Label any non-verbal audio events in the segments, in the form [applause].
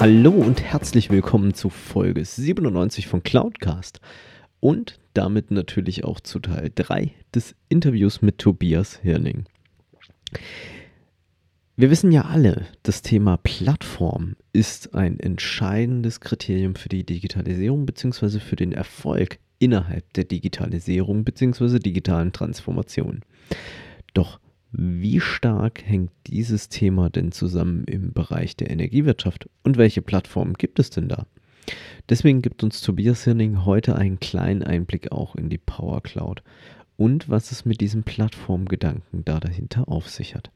Hallo und herzlich willkommen zu Folge 97 von Cloudcast und damit natürlich auch zu Teil 3 des Interviews mit Tobias Hirning. Wir wissen ja alle, das Thema Plattform ist ein entscheidendes Kriterium für die Digitalisierung bzw. für den Erfolg innerhalb der Digitalisierung bzw. digitalen Transformation. Doch wie stark hängt dieses Thema denn zusammen im Bereich der Energiewirtschaft und welche Plattformen gibt es denn da? Deswegen gibt uns Tobias Hirning heute einen kleinen Einblick auch in die Power Cloud und was es mit diesem Plattformgedanken da dahinter auf sich hat.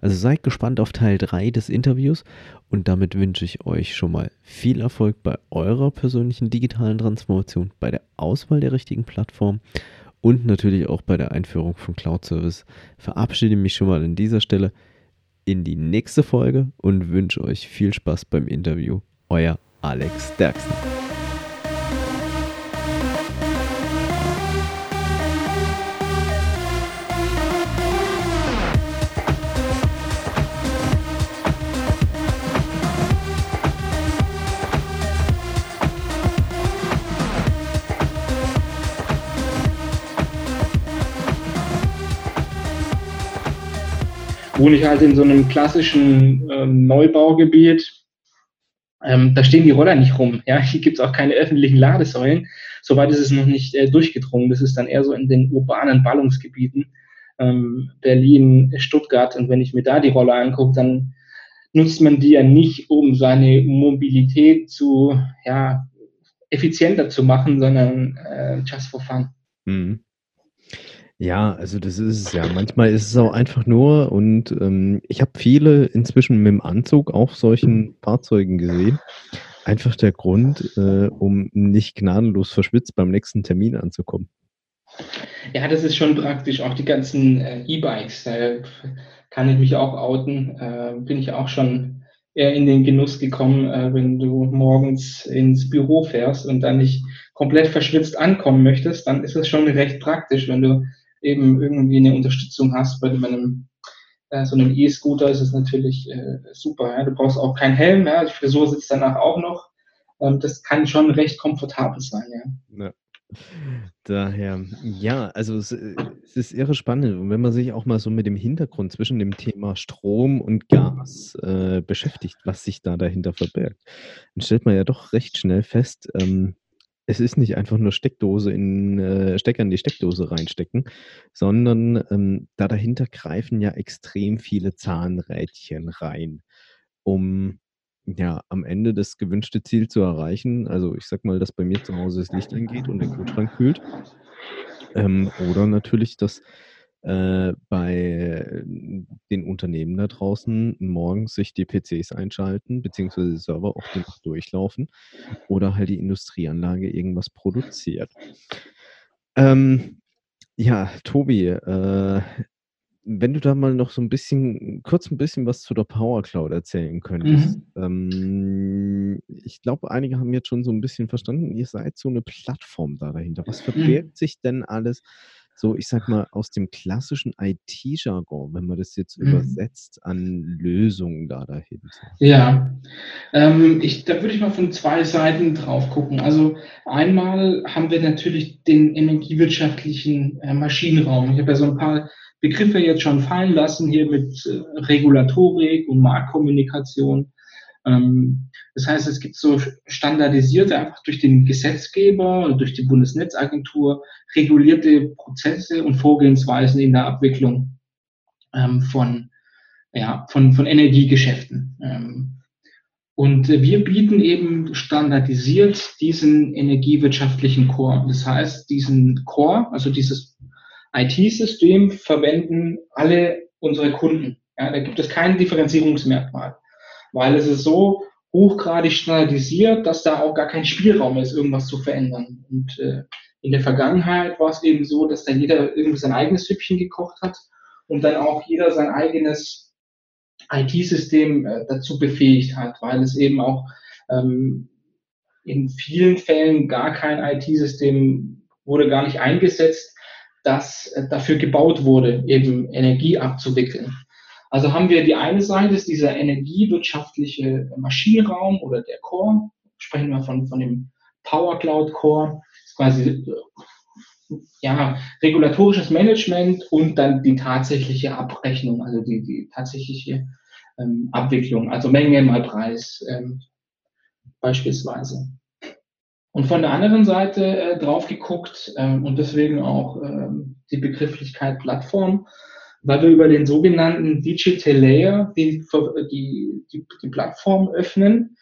Also seid gespannt auf Teil 3 des Interviews und damit wünsche ich euch schon mal viel Erfolg bei eurer persönlichen digitalen Transformation, bei der Auswahl der richtigen Plattform und natürlich auch bei der Einführung von Cloud Service. Verabschiede mich schon mal an dieser Stelle in die nächste Folge und wünsche euch viel Spaß beim Interview. Euer Alex Derksen. Wohne ich halt in so einem klassischen ähm, Neubaugebiet. Ähm, da stehen die Roller nicht rum. Ja? Hier gibt es auch keine öffentlichen Ladesäulen. Soweit ist es noch nicht äh, durchgedrungen. Das ist dann eher so in den urbanen Ballungsgebieten. Ähm, Berlin, Stuttgart. Und wenn ich mir da die Roller angucke, dann nutzt man die ja nicht, um seine Mobilität zu, ja, effizienter zu machen, sondern äh, just for fun. Mhm. Ja, also das ist es ja. Manchmal ist es auch einfach nur und ähm, ich habe viele inzwischen mit dem Anzug auf solchen Fahrzeugen gesehen. Einfach der Grund, äh, um nicht gnadenlos verschwitzt beim nächsten Termin anzukommen. Ja, das ist schon praktisch. Auch die ganzen äh, E-Bikes, da kann ich mich auch outen. Äh, bin ich auch schon eher in den Genuss gekommen, äh, wenn du morgens ins Büro fährst und dann nicht komplett verschwitzt ankommen möchtest, dann ist es schon recht praktisch, wenn du eben irgendwie eine Unterstützung hast bei einem äh, so einem E-Scooter ist es natürlich äh, super. Ja? Du brauchst auch keinen Helm, ja? die Frisur sitzt danach auch noch. Ähm, das kann schon recht komfortabel sein. Ja. ja. Daher, ja, also es, es, ist irre spannend. Und wenn man sich auch mal so mit dem Hintergrund zwischen dem Thema Strom und Gas äh, beschäftigt, was sich da dahinter verbirgt, dann stellt man ja doch recht schnell fest, ähm, es ist nicht einfach nur Steckdose in äh, Stecker in die Steckdose reinstecken, sondern ähm, da dahinter greifen ja extrem viele Zahnrädchen rein, um ja am Ende das gewünschte Ziel zu erreichen. Also ich sag mal, dass bei mir zu Hause das Licht angeht und der Kühlschrank kühlt. Ähm, oder natürlich, dass äh, bei den Unternehmen da draußen morgens sich die PCs einschalten, beziehungsweise Server auch die Nacht durchlaufen oder halt die Industrieanlage irgendwas produziert. Ähm, ja, Tobi, äh, wenn du da mal noch so ein bisschen, kurz ein bisschen was zu der Power Cloud erzählen könntest. Mhm. Ähm, ich glaube, einige haben jetzt schon so ein bisschen verstanden, ihr seid so eine Plattform da dahinter. Was mhm. verbirgt mhm. sich denn alles so, ich sag mal, aus dem klassischen IT-Jargon, wenn man das jetzt mhm. übersetzt, an Lösungen da dahinter? Ja, ähm, ich, da würde ich mal von zwei Seiten drauf gucken. Also einmal haben wir natürlich den energiewirtschaftlichen äh, Maschinenraum. Ich habe ja so ein paar Begriffe jetzt schon fallen lassen hier mit äh, Regulatorik und Marktkommunikation. Ähm, das heißt, es gibt so standardisierte, einfach durch den Gesetzgeber und durch die Bundesnetzagentur regulierte Prozesse und Vorgehensweisen in der Abwicklung ähm, von, ja, von, von Energiegeschäften. Ähm, und wir bieten eben standardisiert diesen energiewirtschaftlichen Core. Das heißt, diesen Core, also dieses IT-System, verwenden alle unsere Kunden. Ja, da gibt es kein Differenzierungsmerkmal, weil es ist so hochgradig standardisiert, dass da auch gar kein Spielraum ist, irgendwas zu verändern. Und äh, in der Vergangenheit war es eben so, dass da jeder irgendwie sein eigenes Süppchen gekocht hat und dann auch jeder sein eigenes IT-System äh, dazu befähigt hat, weil es eben auch ähm, in vielen Fällen gar kein IT-System wurde gar nicht eingesetzt, das äh, dafür gebaut wurde, eben Energie abzuwickeln. Also haben wir die eine Seite, ist dieser energiewirtschaftliche Maschinenraum oder der Core, sprechen wir von, von dem Power Cloud Core, quasi ja, regulatorisches Management und dann die tatsächliche Abrechnung, also die, die tatsächliche ähm, Abwicklung, also Menge mal Preis ähm, beispielsweise. Und von der anderen Seite äh, drauf geguckt ähm, und deswegen auch ähm, die Begrifflichkeit Plattform, weil wir über den sogenannten Digital Layer die, die, die, die Plattform öffnen,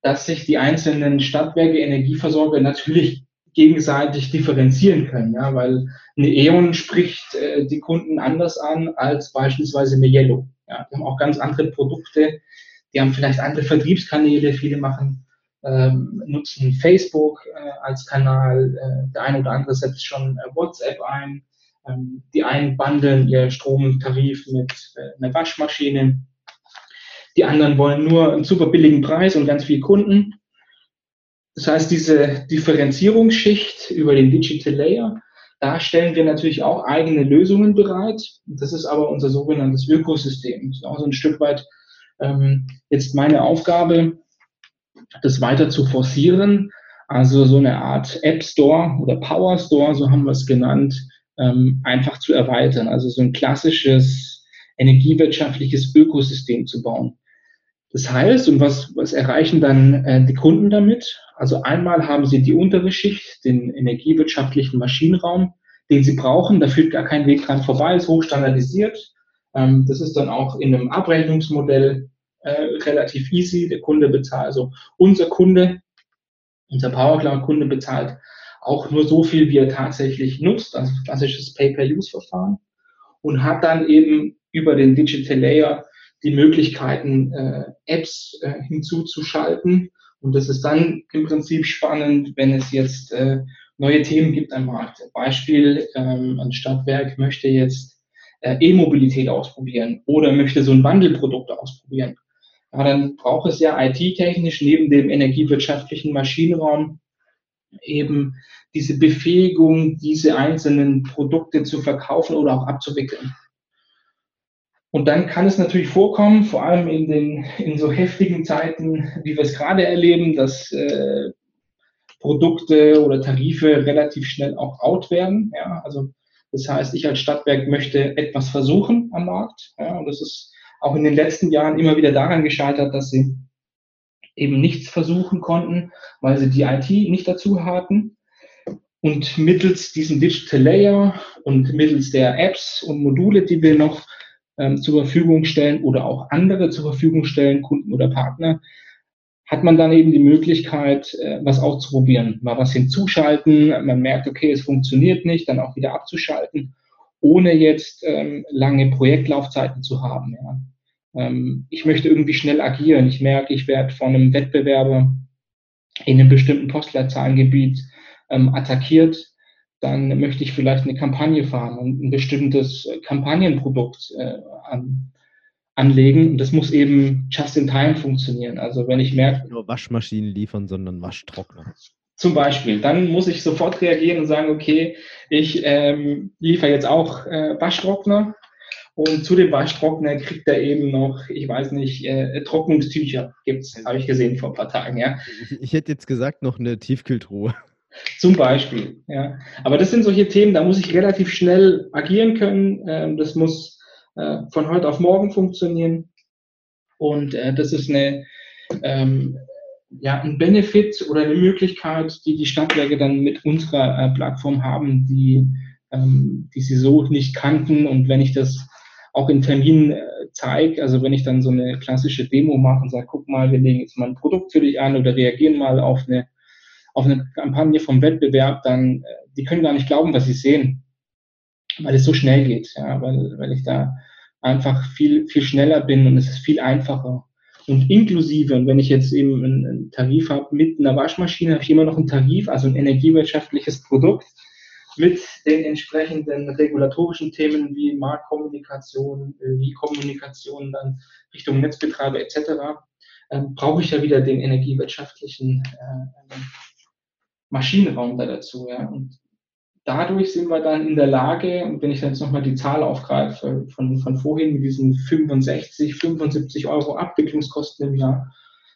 dass sich die einzelnen Stadtwerke, Energieversorger natürlich gegenseitig differenzieren können, ja, weil eine E.ON spricht äh, die Kunden anders an als beispielsweise eine Yellow. Ja, die haben auch ganz andere Produkte, die haben vielleicht andere Vertriebskanäle, viele machen ähm, nutzen Facebook äh, als Kanal, äh, der eine oder andere setzt schon äh, WhatsApp ein, die einen bundeln ihr Stromtarif mit äh, einer Waschmaschine, die anderen wollen nur einen super billigen Preis und ganz viele Kunden. Das heißt, diese Differenzierungsschicht über den Digital Layer, da stellen wir natürlich auch eigene Lösungen bereit. Das ist aber unser sogenanntes Ökosystem. Das ist auch so ein Stück weit ähm, jetzt meine Aufgabe, das weiter zu forcieren. Also so eine Art App Store oder Power Store, so haben wir es genannt, ähm, einfach zu erweitern. Also so ein klassisches energiewirtschaftliches Ökosystem zu bauen. Das heißt, und was, was erreichen dann äh, die Kunden damit? Also einmal haben sie die untere Schicht, den energiewirtschaftlichen Maschinenraum, den sie brauchen. Da führt gar kein Weg dran vorbei, ist hochstandardisiert. Ähm, das ist dann auch in einem Abrechnungsmodell äh, relativ easy. Der Kunde bezahlt, also unser Kunde, unser PowerCloud-Kunde bezahlt auch nur so viel, wie er tatsächlich nutzt, also klassisches Pay-per-Use-Verfahren und hat dann eben über den Digital Layer die Möglichkeiten, äh, Apps äh, hinzuzuschalten. Und das ist dann im Prinzip spannend, wenn es jetzt äh, neue Themen gibt am Markt. Beispiel, ähm, ein Stadtwerk möchte jetzt äh, E-Mobilität ausprobieren oder möchte so ein Wandelprodukt ausprobieren. Ja, dann braucht es ja IT-technisch neben dem energiewirtschaftlichen Maschinenraum eben diese Befähigung, diese einzelnen Produkte zu verkaufen oder auch abzuwickeln. Und dann kann es natürlich vorkommen, vor allem in, den, in so heftigen Zeiten, wie wir es gerade erleben, dass äh, Produkte oder Tarife relativ schnell auch out werden. Ja, also das heißt, ich als Stadtwerk möchte etwas versuchen am Markt. Ja, und das ist auch in den letzten Jahren immer wieder daran gescheitert, dass sie eben nichts versuchen konnten, weil sie die IT nicht dazu hatten. Und mittels diesem Digital Layer und mittels der Apps und Module, die wir noch ähm, zur Verfügung stellen oder auch andere zur Verfügung stellen, Kunden oder Partner, hat man dann eben die Möglichkeit, äh, was auszuprobieren, mal was hinzuschalten. Man merkt, okay, es funktioniert nicht, dann auch wieder abzuschalten, ohne jetzt ähm, lange Projektlaufzeiten zu haben. Ja. Ähm, ich möchte irgendwie schnell agieren. Ich merke, ich werde von einem Wettbewerber in einem bestimmten Postleitzahlengebiet ähm, attackiert dann möchte ich vielleicht eine Kampagne fahren und ein bestimmtes äh, Kampagnenprodukt äh, an, anlegen. Und das muss eben just in time funktionieren. Also wenn ich merke. Nur Waschmaschinen liefern, sondern Waschtrockner. Zum Beispiel. Dann muss ich sofort reagieren und sagen, okay, ich ähm, liefere jetzt auch äh, Waschtrockner. Und zu dem Waschtrockner kriegt er eben noch, ich weiß nicht, äh, Trocknungstücher gibt's, habe ich gesehen vor ein paar Tagen, ja. Ich, hätte jetzt gesagt, noch eine Tiefkühltruhe. Zum Beispiel, ja. Aber das sind solche Themen, da muss ich relativ schnell agieren können. Ähm, das muss äh, von heute auf morgen funktionieren. Und äh, das ist eine, ähm, ja, ein Benefit oder eine Möglichkeit, die die Stadtwerke dann mit unserer äh, Plattform haben, die, ähm, die sie so nicht kannten. Und wenn ich das auch in Terminen äh, zeige, also wenn ich dann so eine klassische Demo mache und sage, guck mal, wir legen jetzt mal ein Produkt für dich an oder reagieren mal auf eine auf eine Kampagne vom Wettbewerb, dann, äh, die können gar nicht glauben, was sie sehen, weil es so schnell geht, ja, weil, weil ich da einfach viel, viel schneller bin und es ist viel einfacher. Und inklusive, und wenn ich jetzt eben einen, einen Tarif habe mit einer Waschmaschine, habe ich immer noch einen Tarif, also ein energiewirtschaftliches Produkt mit den entsprechenden regulatorischen Themen wie Marktkommunikation, äh, wie Kommunikation dann Richtung Netzbetreiber etc., ähm, brauche ich ja wieder den energiewirtschaftlichen äh, Maschinenraum da dazu. Ja. Und dadurch sind wir dann in der Lage, und wenn ich jetzt nochmal die Zahl aufgreife von, von vorhin mit diesen 65, 75 Euro Abwicklungskosten im Jahr,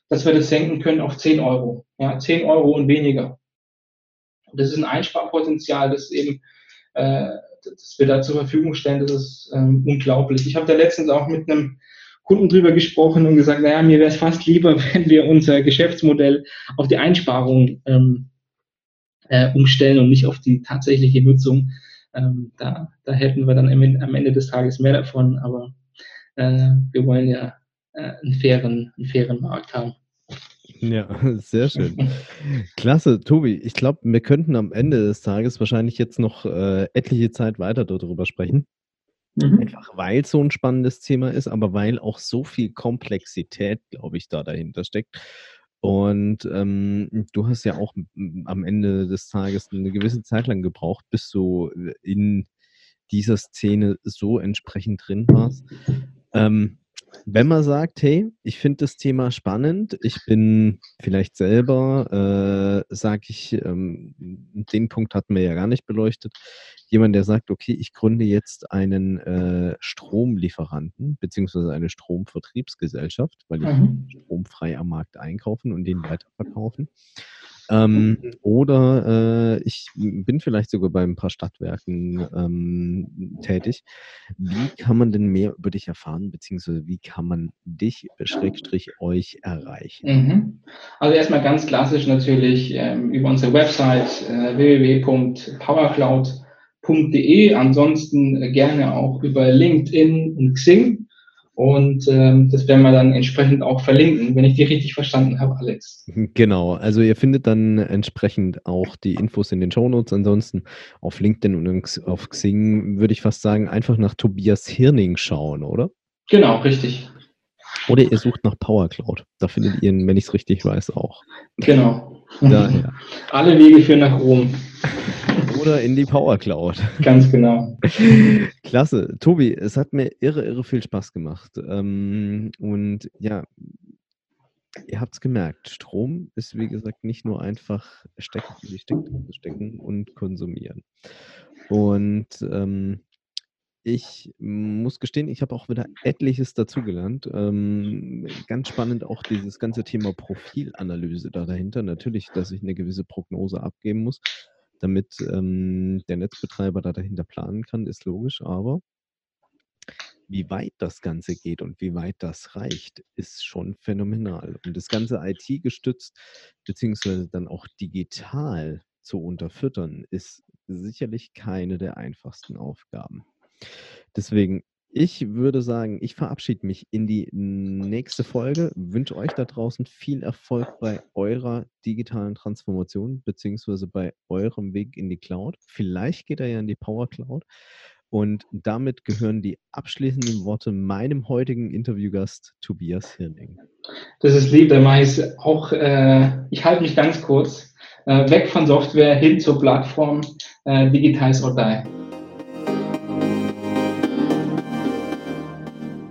dass wir das senken können auf 10 Euro. Ja, 10 Euro und weniger. Das ist ein Einsparpotenzial, das eben, äh, das wir da zur Verfügung stellen, das ist ähm, unglaublich. Ich habe da letztens auch mit einem Kunden drüber gesprochen und gesagt, naja, mir wäre es fast lieber, [laughs] wenn wir unser Geschäftsmodell auf die Einsparung ähm, äh, umstellen und nicht auf die tatsächliche Nutzung. Ähm, da, da hätten wir dann am Ende des Tages mehr davon, aber äh, wir wollen ja äh, einen, fairen, einen fairen Markt haben. Ja, [laughs] sehr schön. [laughs] Klasse, Tobi. Ich glaube, wir könnten am Ende des Tages wahrscheinlich jetzt noch äh, etliche Zeit weiter darüber sprechen. Mhm. Einfach weil es so ein spannendes Thema ist, aber weil auch so viel Komplexität, glaube ich, da dahinter steckt. Und ähm, du hast ja auch am Ende des Tages eine gewisse Zeit lang gebraucht, bis du äh, in dieser Szene so entsprechend drin warst. Ähm, wenn man sagt, hey, ich finde das Thema spannend, ich bin vielleicht selber, äh, sage ich, ähm, den Punkt hatten wir ja gar nicht beleuchtet, jemand, der sagt, okay, ich gründe jetzt einen äh, Stromlieferanten beziehungsweise eine Stromvertriebsgesellschaft, weil ich mhm. stromfrei am Markt einkaufen und den weiterverkaufen. Ähm, oder äh, ich bin vielleicht sogar bei ein paar Stadtwerken ähm, tätig. Wie kann man denn mehr über dich erfahren, beziehungsweise wie kann man dich, Schrägstrich, euch erreichen? Mhm. Also erstmal ganz klassisch natürlich ähm, über unsere Website äh, www.powercloud.de. Ansonsten gerne auch über LinkedIn und Xing. Und ähm, das werden wir dann entsprechend auch verlinken, wenn ich die richtig verstanden habe, Alex. [laughs] Genau, also ihr findet dann entsprechend auch die Infos in den Shownotes. Ansonsten auf LinkedIn und auf Xing würde ich fast sagen, einfach nach Tobias Hirning schauen, oder? Genau, richtig. Oder ihr sucht nach Power Cloud. Da findet ihr ihn, wenn ich es richtig weiß, auch. Genau. Daher. Alle Wege führen nach Rom. Oder in die Power Cloud. Ganz genau. Klasse. Tobi, es hat mir irre, irre viel Spaß gemacht. Ähm, und ja, ihr habt es gemerkt, Strom ist wie gesagt nicht nur einfach stecken, die Steckdose stecken und konsumieren. Und ähm, ich muss gestehen, ich habe auch wieder etliches dazugelernt. Ähm, ganz spannend auch dieses ganze Thema Profilanalyse da dahinter. Natürlich, dass ich eine gewisse Prognose abgeben muss, damit ähm, der Netzbetreiber da dahinter planen kann, ist logisch. Aber wie weit das Ganze geht und wie weit das reicht, ist schon phänomenal. Und das Ganze IT gestützt, beziehungsweise dann auch digital zu unterfüttern, ist sicherlich keine der einfachsten Aufgaben. Deswegen, ich würde sagen, ich verabschiede mich in die nächste Folge, wünsche euch da draußen viel Erfolg bei eurer digitalen Transformation, beziehungsweise bei eurem Weg in die Cloud. Vielleicht geht er ja in die Power Cloud. Und damit gehören die abschließenden Worte meinem heutigen Interviewgast Tobias Hirning. Das ist lieb, der Mais. Auch äh, ich halte mich ganz kurz. Äh, weg von Software hin zur Plattform äh, Digitize or Die.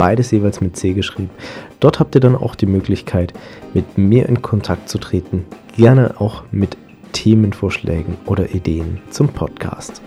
beides jeweils mit C geschrieben. Dort habt ihr dann auch die Möglichkeit, mit mir in Kontakt zu treten, gerne auch mit Themenvorschlägen oder Ideen zum Podcast.